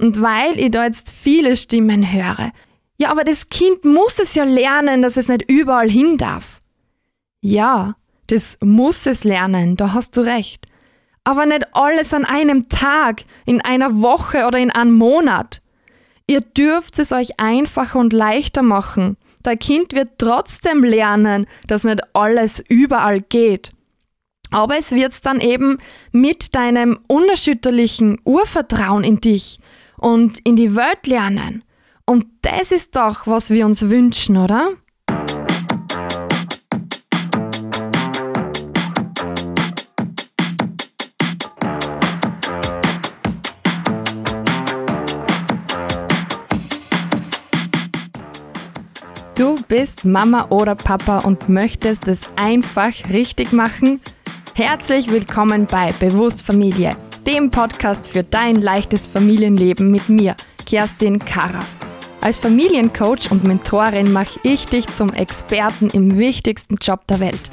Und weil ich da jetzt viele Stimmen höre, ja, aber das Kind muss es ja lernen, dass es nicht überall hin darf. Ja, das muss es lernen, da hast du recht. Aber nicht alles an einem Tag, in einer Woche oder in einem Monat. Ihr dürft es euch einfacher und leichter machen. Dein Kind wird trotzdem lernen, dass nicht alles überall geht. Aber es wird dann eben mit deinem unerschütterlichen Urvertrauen in dich und in die Welt lernen. Und das ist doch, was wir uns wünschen, oder? Du bist Mama oder Papa und möchtest es einfach richtig machen? Herzlich willkommen bei Bewusst Familie, dem Podcast für dein leichtes Familienleben mit mir, Kerstin Kara. Als Familiencoach und Mentorin mache ich dich zum Experten im wichtigsten Job der Welt.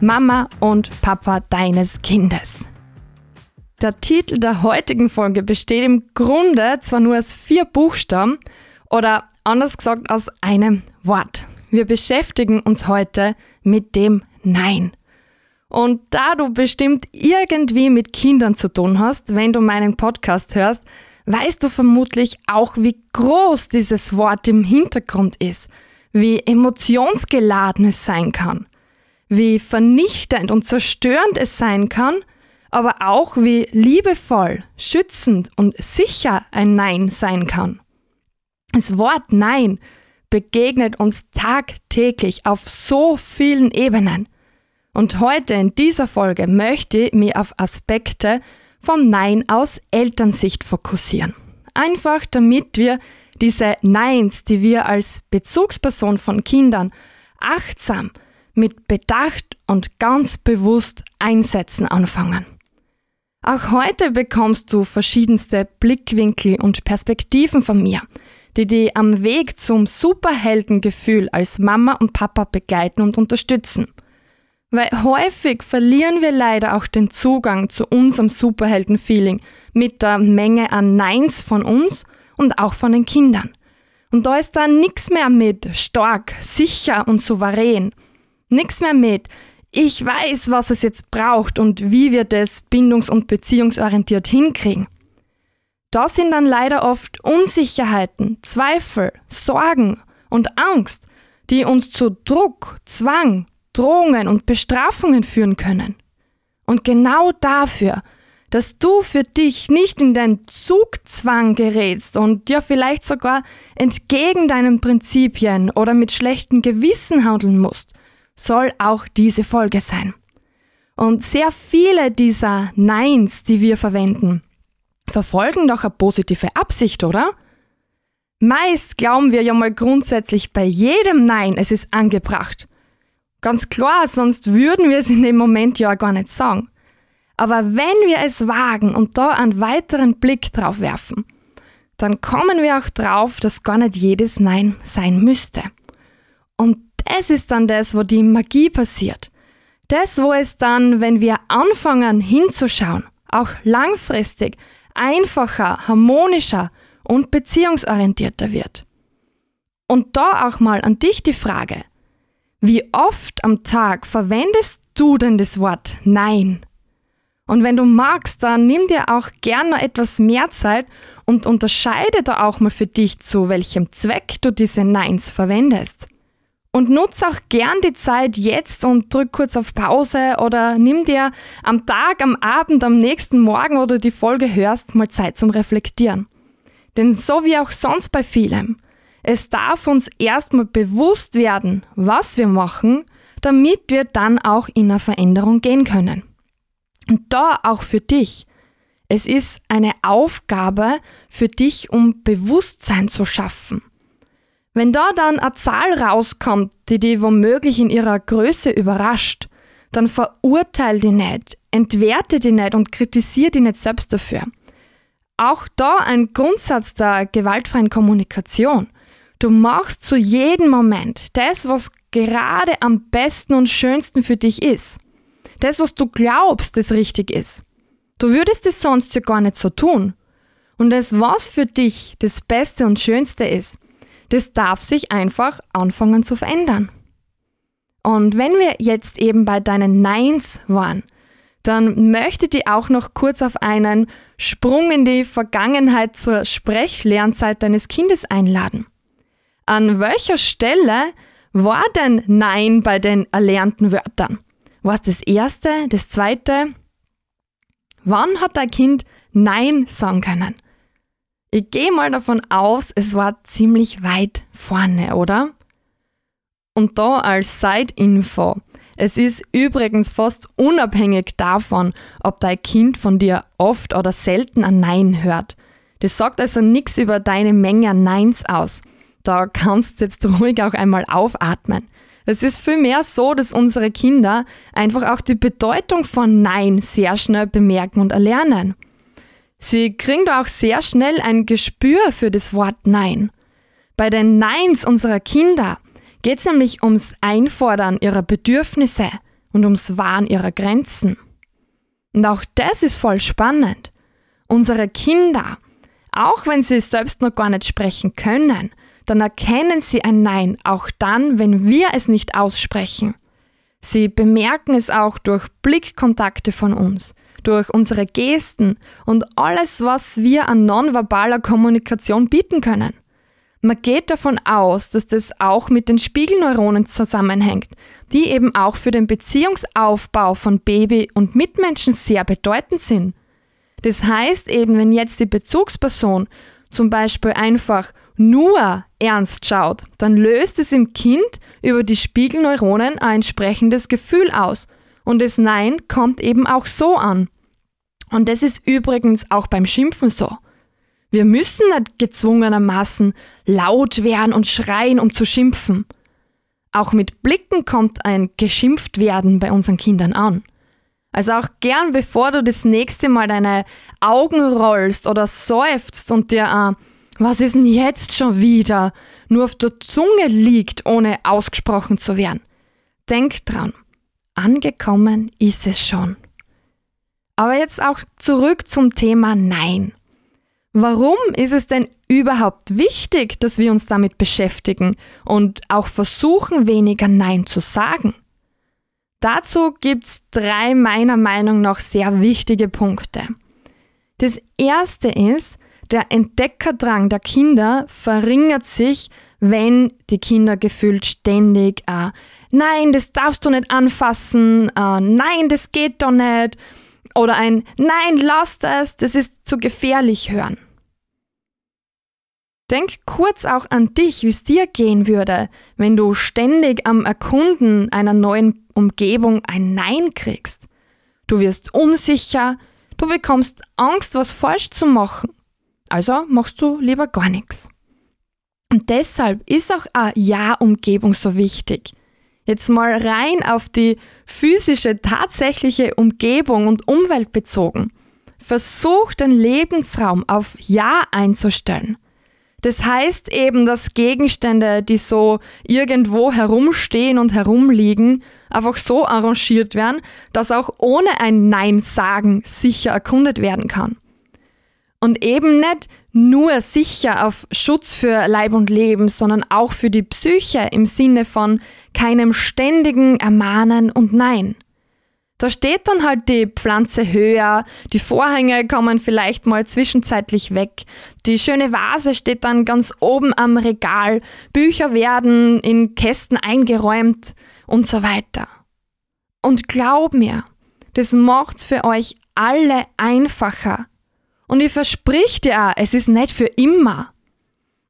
Mama und Papa deines Kindes. Der Titel der heutigen Folge besteht im Grunde zwar nur aus vier Buchstaben oder anders gesagt aus einem Wort. Wir beschäftigen uns heute mit dem Nein. Und da du bestimmt irgendwie mit Kindern zu tun hast, wenn du meinen Podcast hörst, weißt du vermutlich auch, wie groß dieses Wort im Hintergrund ist, wie emotionsgeladen es sein kann, wie vernichtend und zerstörend es sein kann, aber auch wie liebevoll, schützend und sicher ein Nein sein kann. Das Wort Nein begegnet uns tagtäglich auf so vielen Ebenen. Und heute in dieser Folge möchte ich mich auf Aspekte vom Nein aus Elternsicht fokussieren. Einfach damit wir diese Neins, die wir als Bezugsperson von Kindern achtsam, mit Bedacht und ganz bewusst einsetzen anfangen. Auch heute bekommst du verschiedenste Blickwinkel und Perspektiven von mir – die dich am Weg zum Superheldengefühl als Mama und Papa begleiten und unterstützen. Weil häufig verlieren wir leider auch den Zugang zu unserem Superhelden-Feeling mit der Menge an Neins von uns und auch von den Kindern. Und da ist dann nichts mehr mit stark, sicher und souverän. Nichts mehr mit ich weiß, was es jetzt braucht und wie wir das bindungs- und beziehungsorientiert hinkriegen. Da sind dann leider oft Unsicherheiten, Zweifel, Sorgen und Angst, die uns zu Druck, Zwang, Drohungen und Bestrafungen führen können. Und genau dafür, dass du für dich nicht in den Zugzwang gerätst und ja vielleicht sogar entgegen deinen Prinzipien oder mit schlechtem Gewissen handeln musst, soll auch diese Folge sein. Und sehr viele dieser Neins, die wir verwenden, verfolgen doch eine positive Absicht, oder? Meist glauben wir ja mal grundsätzlich bei jedem Nein, es ist angebracht. Ganz klar, sonst würden wir es in dem Moment ja gar nicht sagen. Aber wenn wir es wagen und da einen weiteren Blick drauf werfen, dann kommen wir auch drauf, dass gar nicht jedes Nein sein müsste. Und das ist dann das, wo die Magie passiert. Das, wo es dann, wenn wir anfangen hinzuschauen, auch langfristig einfacher, harmonischer und beziehungsorientierter wird. Und da auch mal an dich die Frage, wie oft am Tag verwendest du denn das Wort Nein? Und wenn du magst, dann nimm dir auch gerne etwas mehr Zeit und unterscheide da auch mal für dich, zu welchem Zweck du diese Neins verwendest. Und nutze auch gern die Zeit jetzt und drück kurz auf Pause oder nimm dir am Tag, am Abend, am nächsten Morgen, wo du die Folge hörst, mal Zeit zum Reflektieren. Denn so wie auch sonst bei vielem, es darf uns erstmal bewusst werden, was wir machen, damit wir dann auch in eine Veränderung gehen können. Und da auch für dich. Es ist eine Aufgabe für dich, um Bewusstsein zu schaffen. Wenn da dann eine Zahl rauskommt, die dich womöglich in ihrer Größe überrascht, dann verurteil die nicht, entwerte die nicht und kritisiere die nicht selbst dafür. Auch da ein Grundsatz der gewaltfreien Kommunikation. Du machst zu jedem Moment das, was gerade am besten und schönsten für dich ist. Das, was du glaubst, das richtig ist. Du würdest es sonst ja gar nicht so tun. Und das, was für dich das Beste und Schönste ist, das darf sich einfach anfangen zu verändern. Und wenn wir jetzt eben bei deinen Neins waren, dann möchte ich auch noch kurz auf einen Sprung in die Vergangenheit zur Sprechlernzeit deines Kindes einladen. An welcher Stelle war denn Nein bei den erlernten Wörtern? War es das erste, das zweite? Wann hat dein Kind Nein sagen können? Ich gehe mal davon aus, es war ziemlich weit vorne, oder? Und da als Side-Info. Es ist übrigens fast unabhängig davon, ob dein Kind von dir oft oder selten ein Nein hört. Das sagt also nichts über deine Menge an Neins aus. Da kannst du jetzt ruhig auch einmal aufatmen. Es ist vielmehr so, dass unsere Kinder einfach auch die Bedeutung von Nein sehr schnell bemerken und erlernen. Sie kriegen da auch sehr schnell ein Gespür für das Wort Nein. Bei den Neins unserer Kinder geht es nämlich ums Einfordern ihrer Bedürfnisse und ums Wahren ihrer Grenzen. Und auch das ist voll spannend. Unsere Kinder, auch wenn sie selbst noch gar nicht sprechen können, dann erkennen sie ein Nein auch dann, wenn wir es nicht aussprechen. Sie bemerken es auch durch Blickkontakte von uns, durch unsere Gesten und alles, was wir an nonverbaler Kommunikation bieten können. Man geht davon aus, dass das auch mit den Spiegelneuronen zusammenhängt, die eben auch für den Beziehungsaufbau von Baby und Mitmenschen sehr bedeutend sind. Das heißt eben, wenn jetzt die Bezugsperson zum Beispiel einfach nur ernst schaut, dann löst es im Kind über die Spiegelneuronen ein entsprechendes Gefühl aus. Und das Nein kommt eben auch so an. Und das ist übrigens auch beim Schimpfen so. Wir müssen nicht gezwungenermaßen laut werden und schreien, um zu schimpfen. Auch mit Blicken kommt ein geschimpft werden bei unseren Kindern an. Also auch gern, bevor du das nächste Mal deine Augen rollst oder seufzt und dir, äh, was ist denn jetzt schon wieder, nur auf der Zunge liegt, ohne ausgesprochen zu werden. Denk dran, angekommen ist es schon. Aber jetzt auch zurück zum Thema Nein. Warum ist es denn überhaupt wichtig, dass wir uns damit beschäftigen und auch versuchen, weniger Nein zu sagen? Dazu gibt's drei meiner Meinung nach sehr wichtige Punkte. Das erste ist, der Entdeckerdrang der Kinder verringert sich, wenn die Kinder gefühlt ständig, äh, nein, das darfst du nicht anfassen, äh, nein, das geht doch nicht, oder ein, nein, lass das, das ist zu gefährlich hören. Denk kurz auch an dich, wie es dir gehen würde, wenn du ständig am Erkunden einer neuen Umgebung ein Nein kriegst. Du wirst unsicher, du bekommst Angst, was falsch zu machen. Also machst du lieber gar nichts. Und deshalb ist auch eine Ja-Umgebung so wichtig. Jetzt mal rein auf die physische, tatsächliche Umgebung und Umwelt bezogen. Versuch den Lebensraum auf Ja einzustellen. Das heißt eben, dass Gegenstände, die so irgendwo herumstehen und herumliegen, einfach so arrangiert werden, dass auch ohne ein Nein sagen sicher erkundet werden kann. Und eben nicht nur sicher auf Schutz für Leib und Leben, sondern auch für die Psyche im Sinne von keinem ständigen Ermahnen und Nein. Da steht dann halt die Pflanze höher, die Vorhänge kommen vielleicht mal zwischenzeitlich weg, die schöne Vase steht dann ganz oben am Regal, Bücher werden in Kästen eingeräumt und so weiter. Und glaub mir, das macht's für euch alle einfacher. Und ich versprich dir auch, es ist nicht für immer.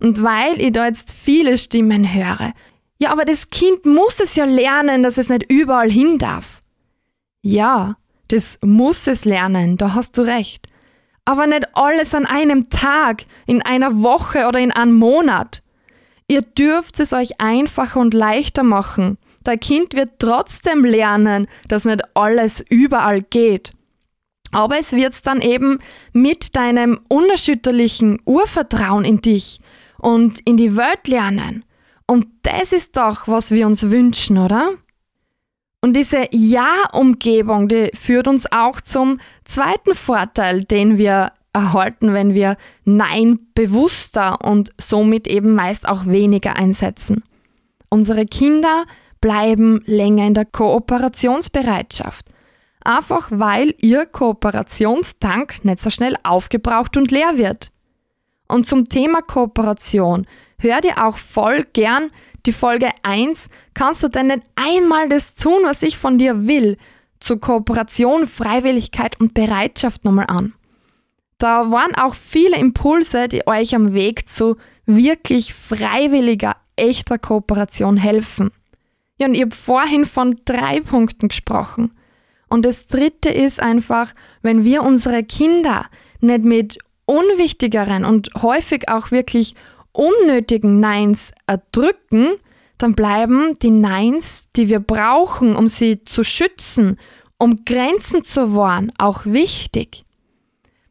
Und weil ich da jetzt viele Stimmen höre, ja, aber das Kind muss es ja lernen, dass es nicht überall hin darf. Ja, das muss es lernen, da hast du recht. Aber nicht alles an einem Tag, in einer Woche oder in einem Monat. Ihr dürft es euch einfacher und leichter machen. Dein Kind wird trotzdem lernen, dass nicht alles überall geht. Aber es wird dann eben mit deinem unerschütterlichen Urvertrauen in dich und in die Welt lernen. Und das ist doch, was wir uns wünschen, oder? Und diese Ja-Umgebung, die führt uns auch zum zweiten Vorteil, den wir erhalten, wenn wir Nein bewusster und somit eben meist auch weniger einsetzen. Unsere Kinder bleiben länger in der Kooperationsbereitschaft. Einfach weil ihr Kooperationstank nicht so schnell aufgebraucht und leer wird. Und zum Thema Kooperation hör dir auch voll gern die Folge 1. Kannst du denn nicht einmal das tun, was ich von dir will? Zu Kooperation, Freiwilligkeit und Bereitschaft nochmal an. Da waren auch viele Impulse, die euch am Weg zu wirklich freiwilliger, echter Kooperation helfen. Ja, und ich habe vorhin von drei Punkten gesprochen. Und das dritte ist einfach, wenn wir unsere Kinder nicht mit unwichtigeren und häufig auch wirklich unnötigen Neins erdrücken, dann bleiben die Neins, die wir brauchen, um sie zu schützen, um Grenzen zu wahren, auch wichtig.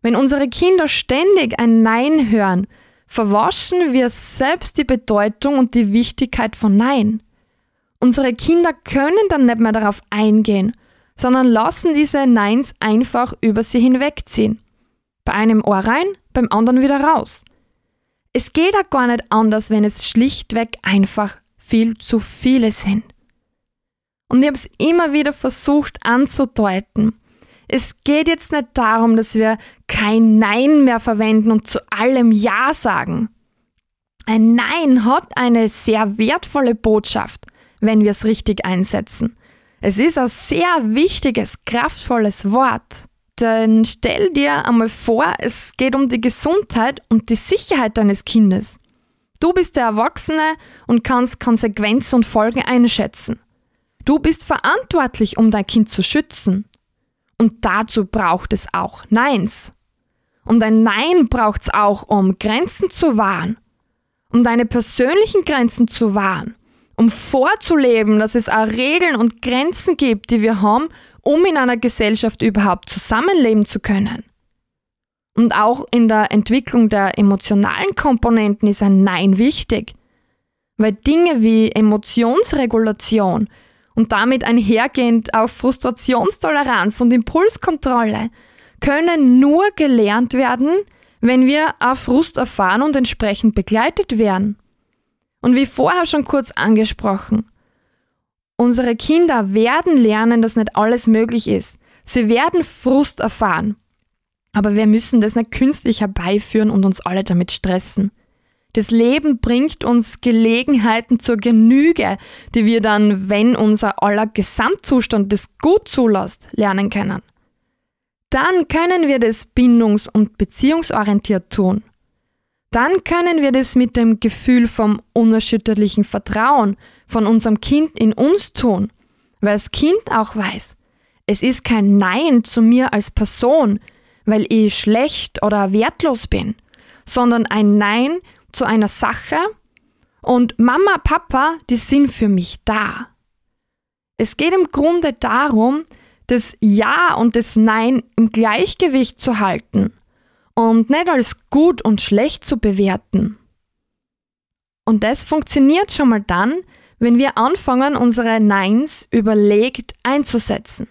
Wenn unsere Kinder ständig ein Nein hören, verwaschen wir selbst die Bedeutung und die Wichtigkeit von Nein. Unsere Kinder können dann nicht mehr darauf eingehen, sondern lassen diese Neins einfach über sie hinwegziehen. Bei einem Ohr rein, beim anderen wieder raus. Es geht auch gar nicht anders, wenn es schlichtweg einfach viel zu viele sind. Und ich habe es immer wieder versucht anzudeuten. Es geht jetzt nicht darum, dass wir kein Nein mehr verwenden und zu allem Ja sagen. Ein Nein hat eine sehr wertvolle Botschaft, wenn wir es richtig einsetzen. Es ist ein sehr wichtiges, kraftvolles Wort. Denn stell dir einmal vor, es geht um die Gesundheit und die Sicherheit deines Kindes. Du bist der Erwachsene und kannst Konsequenzen und Folgen einschätzen. Du bist verantwortlich, um dein Kind zu schützen. Und dazu braucht es auch Neins. Und ein Nein braucht es auch, um Grenzen zu wahren. Um deine persönlichen Grenzen zu wahren. Um vorzuleben, dass es auch Regeln und Grenzen gibt, die wir haben, um in einer Gesellschaft überhaupt zusammenleben zu können. Und auch in der Entwicklung der emotionalen Komponenten ist ein Nein wichtig, weil Dinge wie Emotionsregulation und damit einhergehend auch Frustrationstoleranz und Impulskontrolle können nur gelernt werden, wenn wir auf Frust erfahren und entsprechend begleitet werden. Und wie vorher schon kurz angesprochen, Unsere Kinder werden lernen, dass nicht alles möglich ist. Sie werden Frust erfahren. Aber wir müssen das nicht künstlich herbeiführen und uns alle damit stressen. Das Leben bringt uns Gelegenheiten zur Genüge, die wir dann, wenn unser aller Gesamtzustand das gut zulässt, lernen können. Dann können wir das bindungs- und beziehungsorientiert tun. Dann können wir das mit dem Gefühl vom unerschütterlichen Vertrauen von unserem Kind in uns tun, weil das Kind auch weiß, es ist kein Nein zu mir als Person, weil ich schlecht oder wertlos bin, sondern ein Nein zu einer Sache und Mama, Papa, die sind für mich da. Es geht im Grunde darum, das Ja und das Nein im Gleichgewicht zu halten und nicht als gut und schlecht zu bewerten. Und das funktioniert schon mal dann, wenn wir anfangen, unsere Neins überlegt einzusetzen.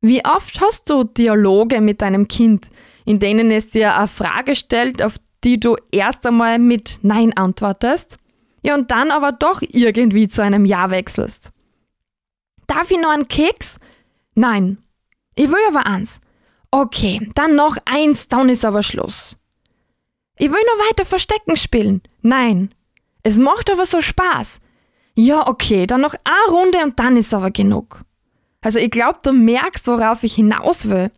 Wie oft hast du Dialoge mit deinem Kind, in denen es dir eine Frage stellt, auf die du erst einmal mit Nein antwortest, ja und dann aber doch irgendwie zu einem Ja wechselst? Darf ich noch einen Keks? Nein. Ich will aber eins. Okay, dann noch eins, dann ist aber Schluss. Ich will noch weiter Verstecken spielen. Nein. Es macht aber so Spaß. Ja, okay, dann noch eine Runde und dann ist aber genug. Also ich glaube, du merkst, worauf ich hinaus will.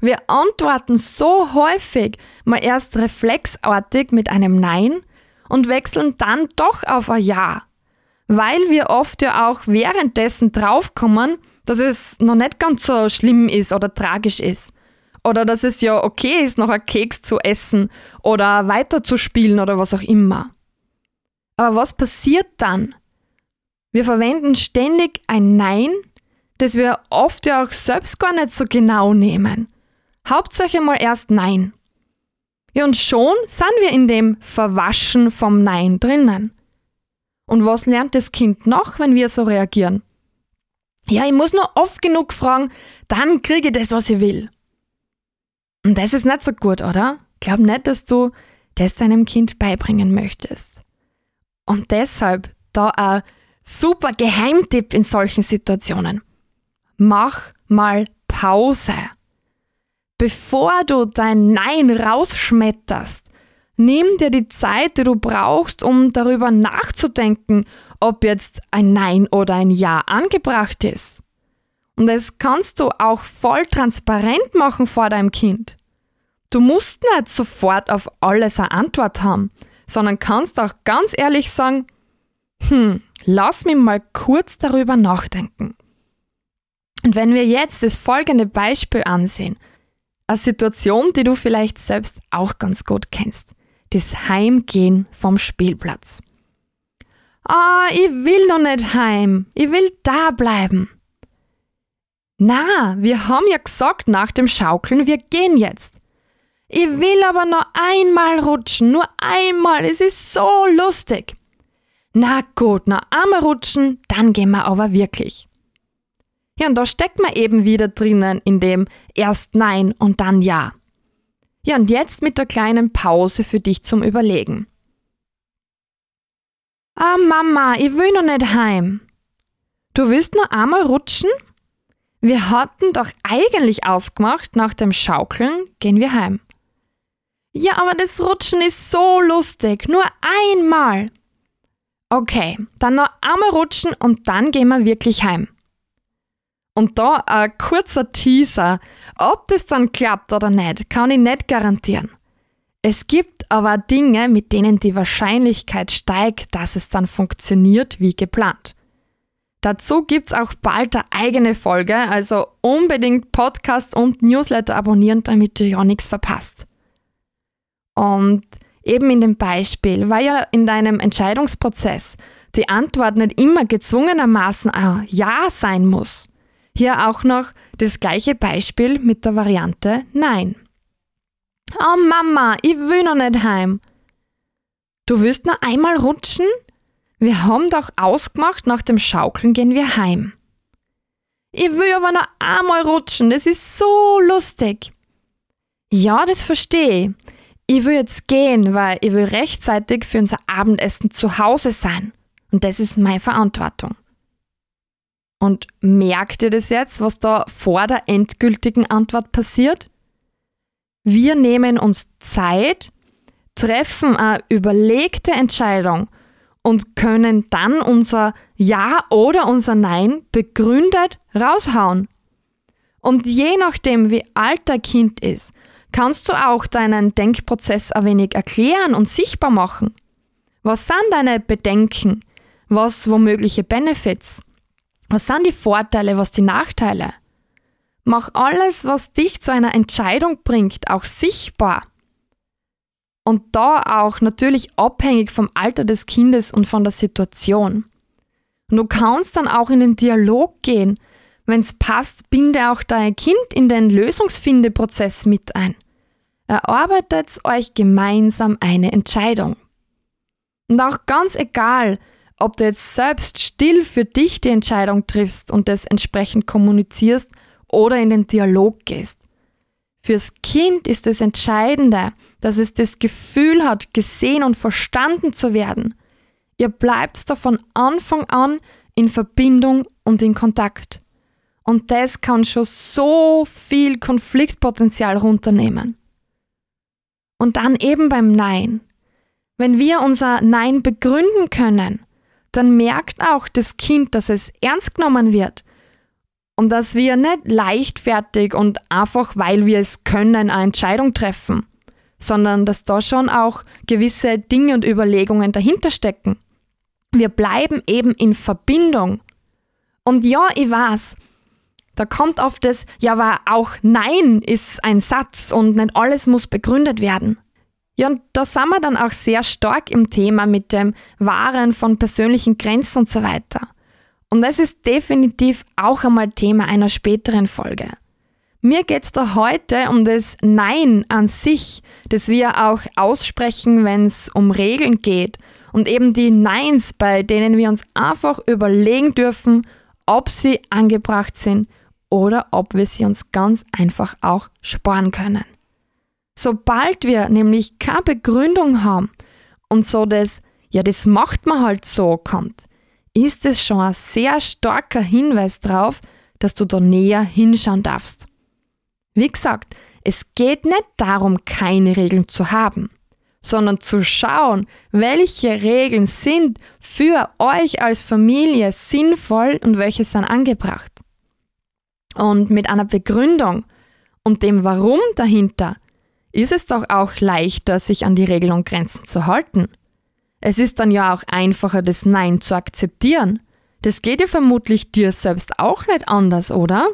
Wir antworten so häufig mal erst reflexartig mit einem Nein und wechseln dann doch auf ein Ja. Weil wir oft ja auch währenddessen draufkommen, dass es noch nicht ganz so schlimm ist oder tragisch ist. Oder dass es ja okay ist, noch einen Keks zu essen oder weiterzuspielen oder was auch immer. Aber was passiert dann, wir verwenden ständig ein Nein, das wir oft ja auch selbst gar nicht so genau nehmen. Hauptsache mal erst Nein. Ja, und schon sind wir in dem Verwaschen vom Nein drinnen. Und was lernt das Kind noch, wenn wir so reagieren? Ja, ich muss nur oft genug fragen, dann kriege ich das, was ich will. Und das ist nicht so gut, oder? Glaub nicht, dass du das deinem Kind beibringen möchtest. Und deshalb da ein super Geheimtipp in solchen Situationen. Mach mal Pause. Bevor du dein Nein rausschmetterst, nimm dir die Zeit, die du brauchst, um darüber nachzudenken, ob jetzt ein Nein oder ein Ja angebracht ist. Und das kannst du auch voll transparent machen vor deinem Kind. Du musst nicht sofort auf alles eine Antwort haben, sondern kannst auch ganz ehrlich sagen, hm, lass mich mal kurz darüber nachdenken. Und wenn wir jetzt das folgende Beispiel ansehen, eine Situation, die du vielleicht selbst auch ganz gut kennst, das Heimgehen vom Spielplatz. Ah, ich will noch nicht heim, ich will da bleiben. Na, wir haben ja gesagt nach dem Schaukeln, wir gehen jetzt. Ich will aber nur einmal rutschen, nur einmal, es ist so lustig. Na gut, noch einmal rutschen, dann gehen wir aber wirklich. Ja, und da steckt man eben wieder drinnen in dem erst Nein und dann Ja. Ja, und jetzt mit der kleinen Pause für dich zum Überlegen. Ah, Mama, ich will noch nicht heim. Du willst nur einmal rutschen? Wir hatten doch eigentlich ausgemacht, nach dem Schaukeln gehen wir heim. Ja, aber das Rutschen ist so lustig. Nur einmal. Okay, dann noch einmal rutschen und dann gehen wir wirklich heim. Und da ein kurzer Teaser. Ob das dann klappt oder nicht, kann ich nicht garantieren. Es gibt aber Dinge, mit denen die Wahrscheinlichkeit steigt, dass es dann funktioniert wie geplant. Dazu gibt's auch bald eine eigene Folge, also unbedingt Podcast und Newsletter abonnieren, damit du ja nichts verpasst. Und eben in dem Beispiel, weil ja in deinem Entscheidungsprozess die Antwort nicht immer gezwungenermaßen ein Ja sein muss. Hier auch noch das gleiche Beispiel mit der Variante Nein. Oh Mama, ich will noch nicht heim. Du willst noch einmal rutschen? Wir haben doch ausgemacht, nach dem Schaukeln gehen wir heim. Ich will aber noch einmal rutschen, das ist so lustig. Ja, das verstehe ich ich will jetzt gehen, weil ich will rechtzeitig für unser Abendessen zu Hause sein. Und das ist meine Verantwortung. Und merkt ihr das jetzt, was da vor der endgültigen Antwort passiert? Wir nehmen uns Zeit, treffen eine überlegte Entscheidung und können dann unser Ja oder unser Nein begründet raushauen. Und je nachdem, wie alt der Kind ist, kannst du auch deinen Denkprozess ein wenig erklären und sichtbar machen. Was sind deine Bedenken? Was womögliche Benefits? Was sind die Vorteile, was die Nachteile? Mach alles, was dich zu einer Entscheidung bringt, auch sichtbar. Und da auch natürlich abhängig vom Alter des Kindes und von der Situation. Und du kannst dann auch in den Dialog gehen. Wenn es passt, binde auch dein Kind in den Lösungsfindeprozess mit ein. Erarbeitet euch gemeinsam eine Entscheidung. Und auch ganz egal, ob du jetzt selbst still für dich die Entscheidung triffst und das entsprechend kommunizierst oder in den Dialog gehst. Fürs Kind ist es entscheidender, dass es das Gefühl hat, gesehen und verstanden zu werden. Ihr bleibt da von Anfang an in Verbindung und in Kontakt. Und das kann schon so viel Konfliktpotenzial runternehmen. Und dann eben beim Nein. Wenn wir unser Nein begründen können, dann merkt auch das Kind, dass es ernst genommen wird und dass wir nicht leichtfertig und einfach, weil wir es können, eine Entscheidung treffen, sondern dass da schon auch gewisse Dinge und Überlegungen dahinter stecken. Wir bleiben eben in Verbindung. Und ja, ich weiß, da kommt oft das, ja, aber auch Nein ist ein Satz und nicht alles muss begründet werden. Ja, und da sind wir dann auch sehr stark im Thema mit dem Wahren von persönlichen Grenzen und so weiter. Und das ist definitiv auch einmal Thema einer späteren Folge. Mir geht es da heute um das Nein an sich, das wir auch aussprechen, wenn es um Regeln geht. Und eben die Neins, bei denen wir uns einfach überlegen dürfen, ob sie angebracht sind oder ob wir sie uns ganz einfach auch sparen können. Sobald wir nämlich keine Begründung haben und so das, ja, das macht man halt so kommt, ist es schon ein sehr starker Hinweis darauf, dass du da näher hinschauen darfst. Wie gesagt, es geht nicht darum, keine Regeln zu haben, sondern zu schauen, welche Regeln sind für euch als Familie sinnvoll und welche sind angebracht. Und mit einer Begründung und dem Warum dahinter ist es doch auch leichter, sich an die Regeln und Grenzen zu halten. Es ist dann ja auch einfacher, das Nein zu akzeptieren. Das geht ja vermutlich dir selbst auch nicht anders, oder?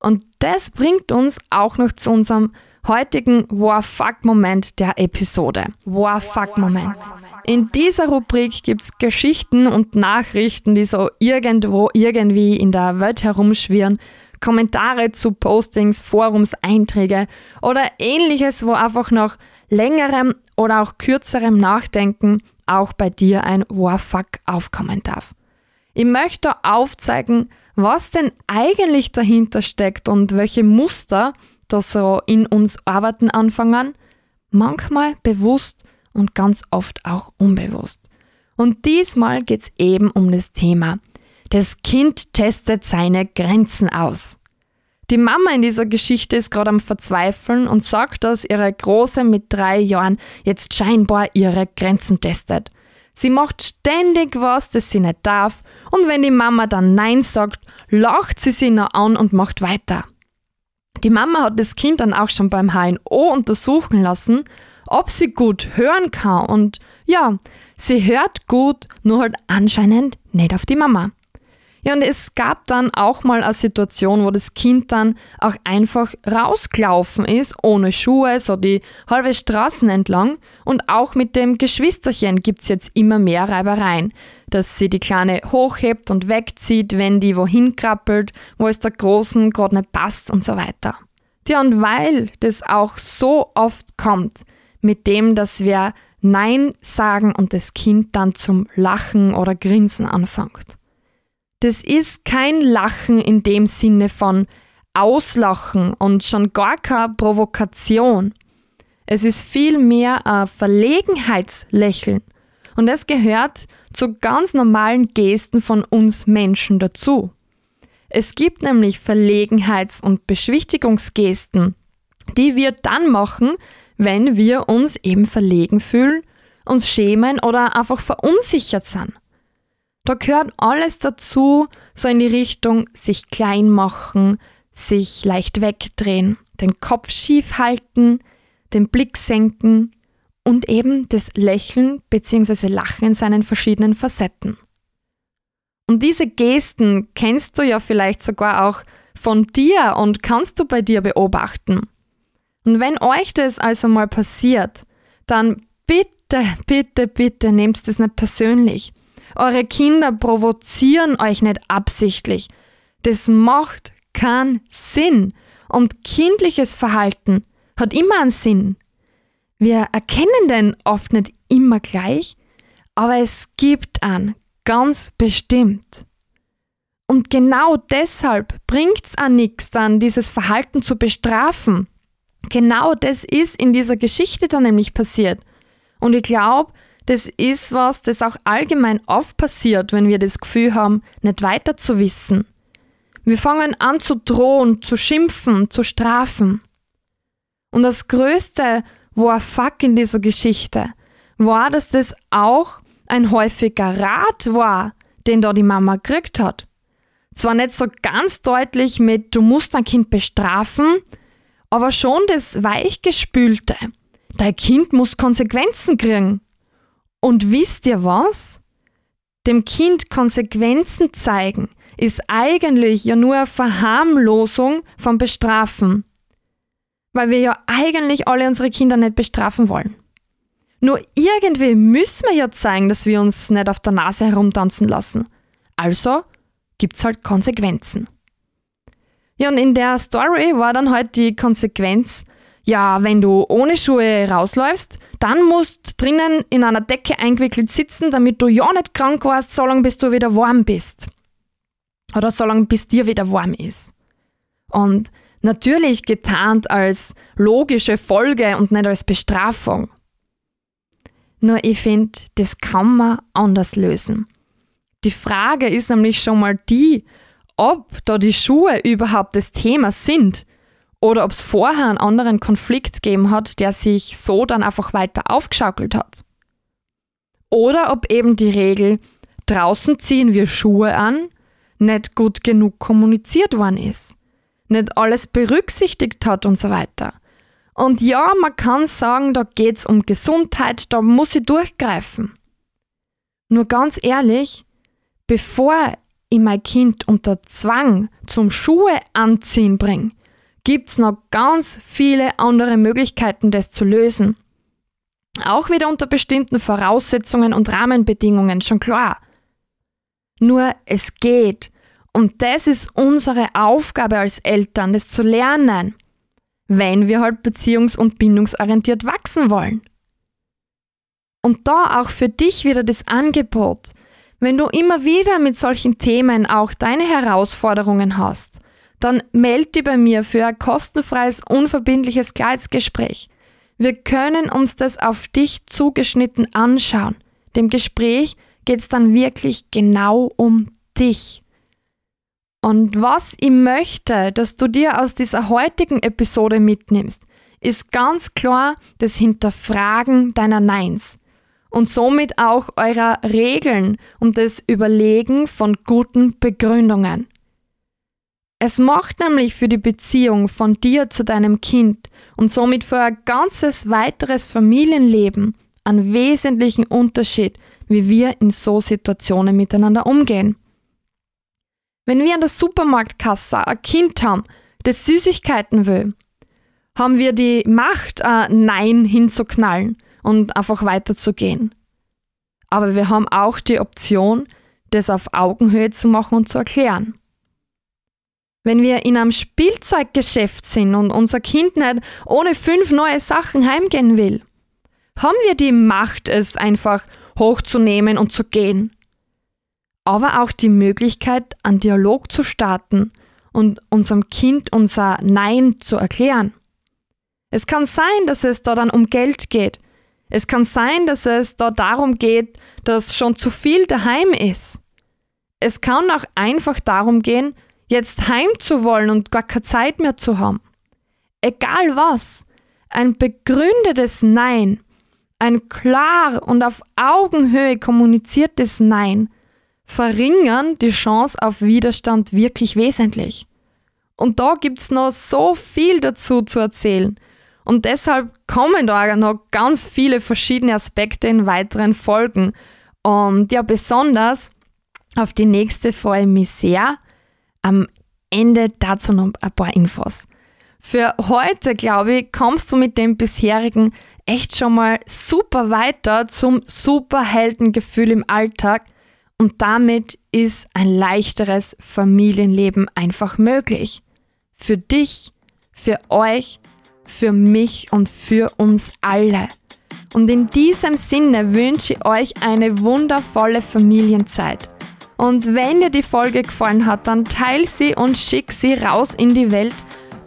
Und das bringt uns auch noch zu unserem heutigen War Fuck Moment der Episode. War Fuck Moment. In dieser Rubrik gibt es Geschichten und Nachrichten, die so irgendwo irgendwie in der Welt herumschwirren, Kommentare zu Postings, Forumseinträge oder ähnliches, wo einfach nach längerem oder auch kürzerem Nachdenken auch bei dir ein Warfuck aufkommen darf. Ich möchte aufzeigen, was denn eigentlich dahinter steckt und welche Muster da so in uns arbeiten anfangen, manchmal bewusst und ganz oft auch unbewusst. Und diesmal geht es eben um das Thema. Das Kind testet seine Grenzen aus. Die Mama in dieser Geschichte ist gerade am Verzweifeln und sagt, dass ihre Große mit drei Jahren jetzt scheinbar ihre Grenzen testet. Sie macht ständig was, das sie nicht darf, und wenn die Mama dann Nein sagt, lacht sie sie noch an und macht weiter. Die Mama hat das Kind dann auch schon beim HNO untersuchen lassen, ob sie gut hören kann und ja, sie hört gut, nur halt anscheinend nicht auf die Mama. Ja, und es gab dann auch mal eine Situation, wo das Kind dann auch einfach rausgelaufen ist, ohne Schuhe, so die halbe Straßen entlang. Und auch mit dem Geschwisterchen gibt's jetzt immer mehr Reibereien, dass sie die Kleine hochhebt und wegzieht, wenn die wohin krabbelt, wo es der Großen gerade nicht passt und so weiter. Tja, und weil das auch so oft kommt, mit dem, dass wir Nein sagen und das Kind dann zum Lachen oder Grinsen anfängt das ist kein Lachen in dem Sinne von Auslachen und schon gar keine Provokation. Es ist vielmehr ein Verlegenheitslächeln. Und es gehört zu ganz normalen Gesten von uns Menschen dazu. Es gibt nämlich Verlegenheits- und Beschwichtigungsgesten, die wir dann machen, wenn wir uns eben verlegen fühlen, uns schämen oder einfach verunsichert sind. Da gehört alles dazu, so in die Richtung sich klein machen, sich leicht wegdrehen, den Kopf schief halten, den Blick senken und eben das Lächeln bzw. Lachen in seinen verschiedenen Facetten. Und diese Gesten kennst du ja vielleicht sogar auch von dir und kannst du bei dir beobachten. Und wenn euch das also mal passiert, dann bitte, bitte, bitte nehmt es nicht persönlich. Eure Kinder provozieren euch nicht absichtlich. Das macht keinen Sinn. Und kindliches Verhalten hat immer einen Sinn. Wir erkennen den oft nicht immer gleich, aber es gibt einen, ganz bestimmt. Und genau deshalb bringt es an nichts dann, dieses Verhalten zu bestrafen. Genau das ist in dieser Geschichte dann nämlich passiert. Und ich glaube, das ist was, das auch allgemein oft passiert, wenn wir das Gefühl haben, nicht weiter zu wissen. Wir fangen an zu drohen, zu schimpfen, zu strafen. Und das Größte war Fuck in dieser Geschichte, war, dass das auch ein häufiger Rat war, den da die Mama gekriegt hat. Zwar nicht so ganz deutlich mit, du musst dein Kind bestrafen, aber schon das Weichgespülte. Dein Kind muss Konsequenzen kriegen. Und wisst ihr was? Dem Kind Konsequenzen zeigen ist eigentlich ja nur eine Verharmlosung vom Bestrafen. Weil wir ja eigentlich alle unsere Kinder nicht bestrafen wollen. Nur irgendwie müssen wir ja zeigen, dass wir uns nicht auf der Nase herumtanzen lassen. Also gibt's halt Konsequenzen. Ja, und in der Story war dann halt die Konsequenz, ja, wenn du ohne Schuhe rausläufst, dann musst drinnen in einer Decke eingewickelt sitzen, damit du ja nicht krank warst, solange bis du wieder warm bist. Oder solange bis dir wieder warm ist. Und Natürlich getarnt als logische Folge und nicht als Bestrafung. Nur ich finde, das kann man anders lösen. Die Frage ist nämlich schon mal die, ob da die Schuhe überhaupt das Thema sind oder ob es vorher einen anderen Konflikt gegeben hat, der sich so dann einfach weiter aufgeschaukelt hat. Oder ob eben die Regel, draußen ziehen wir Schuhe an, nicht gut genug kommuniziert worden ist, nicht alles berücksichtigt hat und so weiter. Und ja, man kann sagen, da geht es um Gesundheit, da muss ich durchgreifen. Nur ganz ehrlich, bevor ich mein Kind unter Zwang zum Schuhe anziehen bringe, gibt es noch ganz viele andere Möglichkeiten, das zu lösen. Auch wieder unter bestimmten Voraussetzungen und Rahmenbedingungen, schon klar. Nur es geht. Und das ist unsere Aufgabe als Eltern, das zu lernen, wenn wir halt beziehungs- und bindungsorientiert wachsen wollen. Und da auch für dich wieder das Angebot, wenn du immer wieder mit solchen Themen auch deine Herausforderungen hast, dann melde dich bei mir für ein kostenfreies, unverbindliches Kleidsgespräch. Wir können uns das auf dich zugeschnitten anschauen. Dem Gespräch geht es dann wirklich genau um dich. Und was ich möchte, dass du dir aus dieser heutigen Episode mitnimmst, ist ganz klar das Hinterfragen deiner Neins und somit auch eurer Regeln und das Überlegen von guten Begründungen. Es macht nämlich für die Beziehung von dir zu deinem Kind und somit für ein ganzes weiteres Familienleben einen wesentlichen Unterschied, wie wir in so Situationen miteinander umgehen. Wenn wir an der Supermarktkasse ein Kind haben, das Süßigkeiten will, haben wir die Macht, ein Nein hinzuknallen und einfach weiterzugehen. Aber wir haben auch die Option, das auf Augenhöhe zu machen und zu erklären. Wenn wir in einem Spielzeuggeschäft sind und unser Kind nicht ohne fünf neue Sachen heimgehen will, haben wir die Macht, es einfach hochzunehmen und zu gehen. Aber auch die Möglichkeit, einen Dialog zu starten und unserem Kind unser Nein zu erklären. Es kann sein, dass es da dann um Geld geht. Es kann sein, dass es da darum geht, dass schon zu viel daheim ist. Es kann auch einfach darum gehen, jetzt heim zu wollen und gar keine Zeit mehr zu haben. Egal was, ein begründetes Nein, ein klar und auf Augenhöhe kommuniziertes Nein verringern die Chance auf Widerstand wirklich wesentlich. Und da gibt es noch so viel dazu zu erzählen. Und deshalb kommen da noch ganz viele verschiedene Aspekte in weiteren Folgen. Und ja, besonders auf die nächste freue ich mich sehr, am Ende dazu noch ein paar Infos. Für heute, glaube ich, kommst du mit dem bisherigen echt schon mal super weiter zum Superheldengefühl im Alltag und damit ist ein leichteres Familienleben einfach möglich. Für dich, für euch, für mich und für uns alle. Und in diesem Sinne wünsche ich euch eine wundervolle Familienzeit. Und wenn dir die Folge gefallen hat, dann teile sie und schick sie raus in die Welt.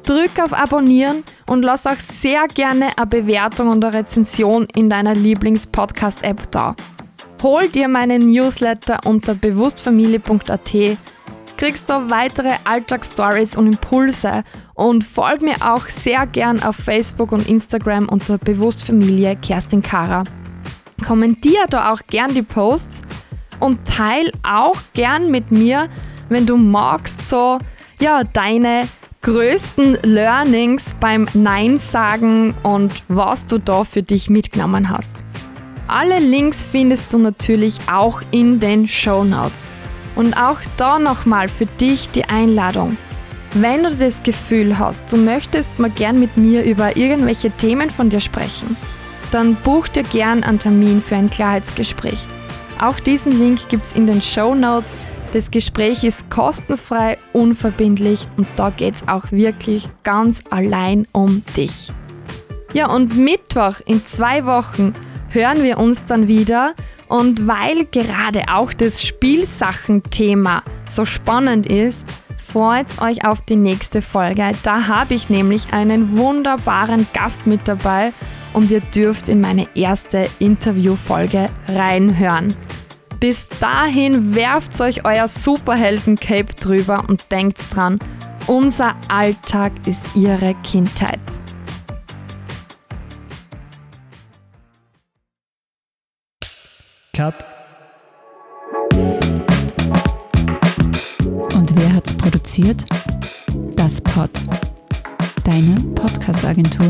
Drück auf Abonnieren und lass auch sehr gerne eine Bewertung und eine Rezension in deiner Lieblings-Podcast-App da. Hol dir meinen Newsletter unter bewusstfamilie.at, kriegst du weitere Alltagsstories und Impulse und folg mir auch sehr gern auf Facebook und Instagram unter Bewusstfamilie Kerstin Kara. Kommentier da auch gern die Posts und teil auch gern mit mir, wenn du magst, so ja, deine größten Learnings beim Nein sagen und was du da für dich mitgenommen hast. Alle Links findest du natürlich auch in den Show Notes. Und auch da nochmal für dich die Einladung. Wenn du das Gefühl hast, du möchtest mal gern mit mir über irgendwelche Themen von dir sprechen, dann buch dir gern einen Termin für ein Klarheitsgespräch. Auch diesen Link gibt es in den Show Notes. Das Gespräch ist kostenfrei, unverbindlich und da geht es auch wirklich ganz allein um dich. Ja, und Mittwoch in zwei Wochen hören wir uns dann wieder. Und weil gerade auch das Spielsachenthema so spannend ist, freut euch auf die nächste Folge. Da habe ich nämlich einen wunderbaren Gast mit dabei und ihr dürft in meine erste Interviewfolge reinhören. Bis dahin werft euch euer Superhelden-Cape drüber und denkt dran, unser Alltag ist ihre Kindheit. Cut. Und wer hat's produziert? Das Pod. Deine Podcast-Agentur.